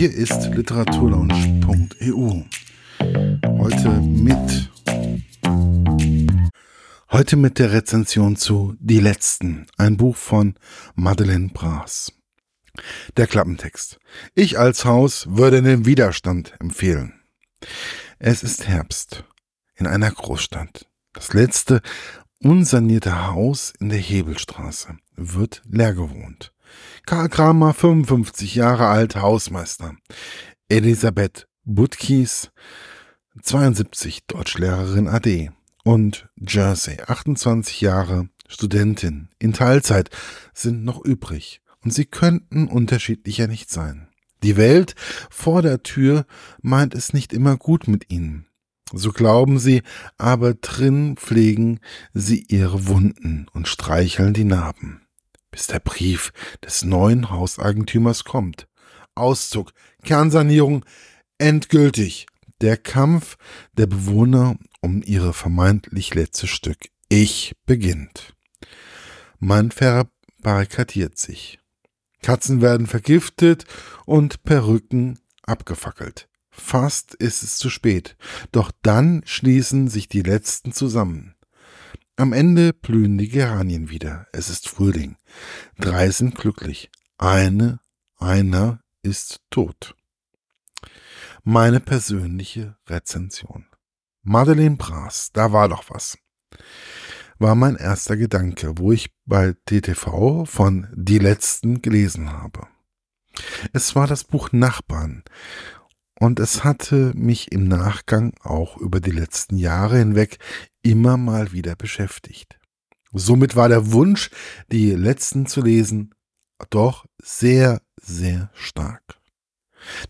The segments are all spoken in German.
Hier ist literaturlaunch.eu. Heute mit Heute mit der Rezension zu Die Letzten, ein Buch von Madeleine Braas. Der Klappentext. Ich als Haus würde den Widerstand empfehlen. Es ist Herbst in einer Großstadt. Das letzte unsanierte Haus in der Hebelstraße wird leer gewohnt. Karl Kramer, 55 Jahre alt, Hausmeister. Elisabeth Butkies, 72, Deutschlehrerin AD. Und Jersey, 28 Jahre, Studentin, in Teilzeit, sind noch übrig. Und sie könnten unterschiedlicher nicht sein. Die Welt vor der Tür meint es nicht immer gut mit ihnen. So glauben sie, aber drin pflegen sie ihre Wunden und streicheln die Narben bis der Brief des neuen Hauseigentümers kommt. Auszug, Kernsanierung, endgültig. Der Kampf der Bewohner um ihre vermeintlich letzte Stück Ich beginnt. Man verbarrikadiert sich. Katzen werden vergiftet und Perücken abgefackelt. Fast ist es zu spät, doch dann schließen sich die Letzten zusammen. Am Ende blühen die Geranien wieder. Es ist Frühling. Drei sind glücklich. Eine, einer ist tot. Meine persönliche Rezension. Madeleine Braas, da war doch was. War mein erster Gedanke, wo ich bei DTV von Die Letzten gelesen habe. Es war das Buch Nachbarn und es hatte mich im Nachgang auch über die letzten Jahre hinweg immer mal wieder beschäftigt. Somit war der Wunsch, die letzten zu lesen, doch sehr, sehr stark.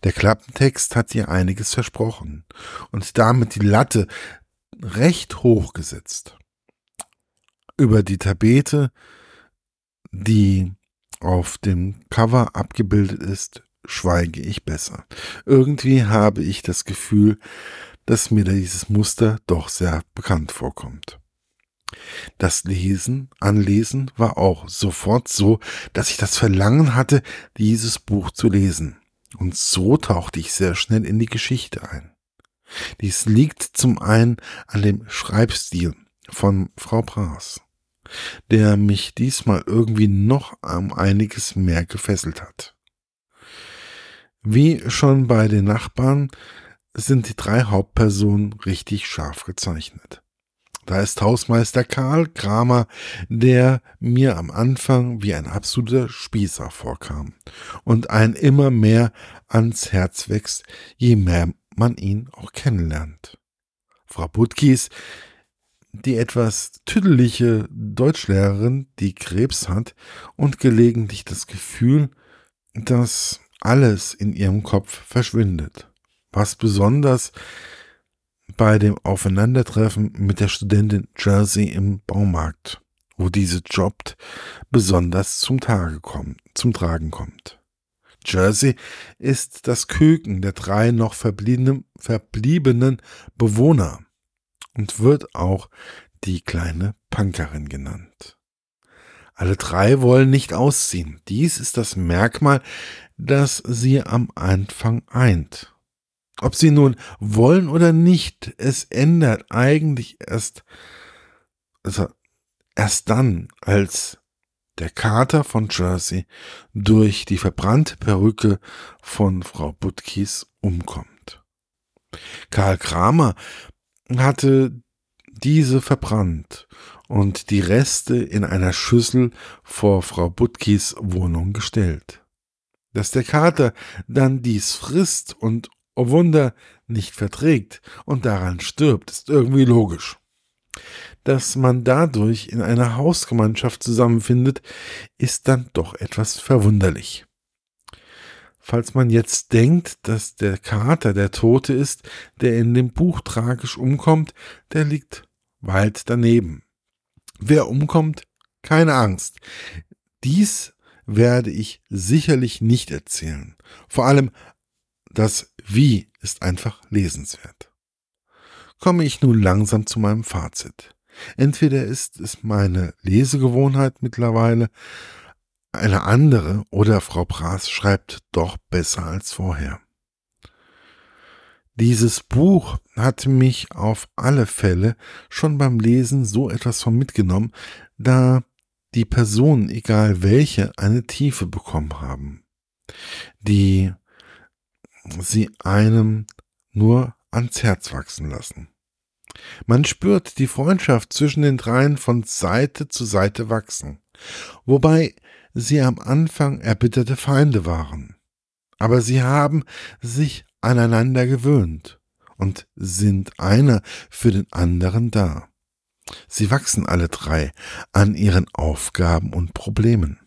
Der Klappentext hat ihr einiges versprochen und damit die Latte recht hoch gesetzt. Über die Tapete, die auf dem Cover abgebildet ist, schweige ich besser. Irgendwie habe ich das Gefühl, dass mir dieses Muster doch sehr bekannt vorkommt. Das Lesen, Anlesen war auch sofort so, dass ich das Verlangen hatte, dieses Buch zu lesen. Und so tauchte ich sehr schnell in die Geschichte ein. Dies liegt zum einen an dem Schreibstil von Frau Braas, der mich diesmal irgendwie noch um einiges mehr gefesselt hat. Wie schon bei den Nachbarn sind die drei Hauptpersonen richtig scharf gezeichnet. Da ist Hausmeister Karl Kramer, der mir am Anfang wie ein absoluter Spießer vorkam und ein immer mehr ans Herz wächst, je mehr man ihn auch kennenlernt. Frau Butkis, die etwas tüdelige Deutschlehrerin, die Krebs hat und gelegentlich das Gefühl, dass alles in ihrem Kopf verschwindet. Was besonders bei dem Aufeinandertreffen mit der Studentin Jersey im Baumarkt, wo diese jobbt, besonders zum Tage kommt, zum Tragen kommt. Jersey ist das Küken der drei noch verbliebenen, verbliebenen Bewohner und wird auch die kleine Punkerin genannt. Alle drei wollen nicht ausziehen. Dies ist das Merkmal das sie am Anfang eint. Ob sie nun wollen oder nicht, es ändert eigentlich erst, also erst dann, als der Kater von Jersey durch die verbrannte Perücke von Frau Butkis umkommt. Karl Kramer hatte diese verbrannt und die Reste in einer Schüssel vor Frau Butkis Wohnung gestellt. Dass der Kater dann dies frisst und, oh Wunder, nicht verträgt und daran stirbt, ist irgendwie logisch. Dass man dadurch in einer Hausgemeinschaft zusammenfindet, ist dann doch etwas verwunderlich. Falls man jetzt denkt, dass der Kater der Tote ist, der in dem Buch tragisch umkommt, der liegt weit daneben. Wer umkommt? Keine Angst. Dies werde ich sicherlich nicht erzählen. Vor allem das Wie ist einfach lesenswert. Komme ich nun langsam zu meinem Fazit. Entweder ist es meine Lesegewohnheit mittlerweile, eine andere oder Frau Praß schreibt doch besser als vorher. Dieses Buch hat mich auf alle Fälle schon beim Lesen so etwas von mitgenommen, da die Personen, egal welche, eine Tiefe bekommen haben, die sie einem nur ans Herz wachsen lassen. Man spürt die Freundschaft zwischen den dreien von Seite zu Seite wachsen, wobei sie am Anfang erbitterte Feinde waren. Aber sie haben sich aneinander gewöhnt und sind einer für den anderen da. Sie wachsen alle drei an ihren Aufgaben und Problemen.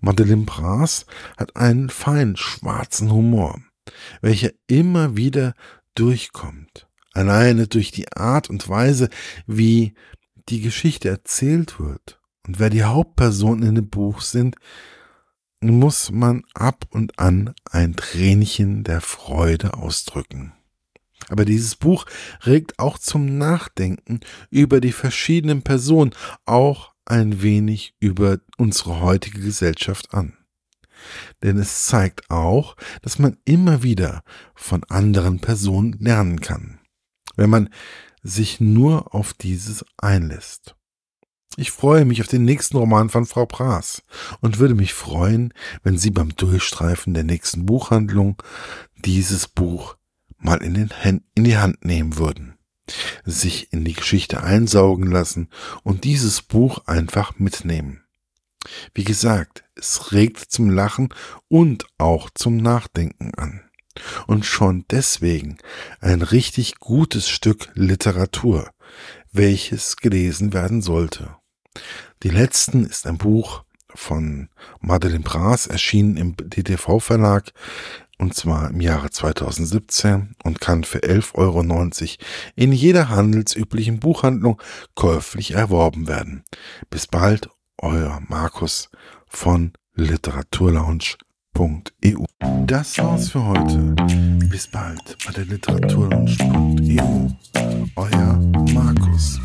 Madeleine Brass hat einen feinen schwarzen Humor, welcher immer wieder durchkommt. Alleine durch die Art und Weise, wie die Geschichte erzählt wird und wer die Hauptpersonen in dem Buch sind, muss man ab und an ein Tränchen der Freude ausdrücken. Aber dieses Buch regt auch zum Nachdenken über die verschiedenen Personen, auch ein wenig über unsere heutige Gesellschaft an. Denn es zeigt auch, dass man immer wieder von anderen Personen lernen kann, wenn man sich nur auf dieses einlässt. Ich freue mich auf den nächsten Roman von Frau Praß und würde mich freuen, wenn Sie beim Durchstreifen der nächsten Buchhandlung dieses Buch mal in, den Händen, in die Hand nehmen würden, sich in die Geschichte einsaugen lassen und dieses Buch einfach mitnehmen. Wie gesagt, es regt zum Lachen und auch zum Nachdenken an. Und schon deswegen ein richtig gutes Stück Literatur, welches gelesen werden sollte. Die letzten ist ein Buch von Madeleine Braas, erschienen im DTV-Verlag und zwar im Jahre 2017 und kann für 11,90 Euro in jeder handelsüblichen Buchhandlung käuflich erworben werden. Bis bald, euer Markus von literaturlaunch.eu. Das war's für heute. Bis bald bei der literaturlaunch.eu. Euer Markus.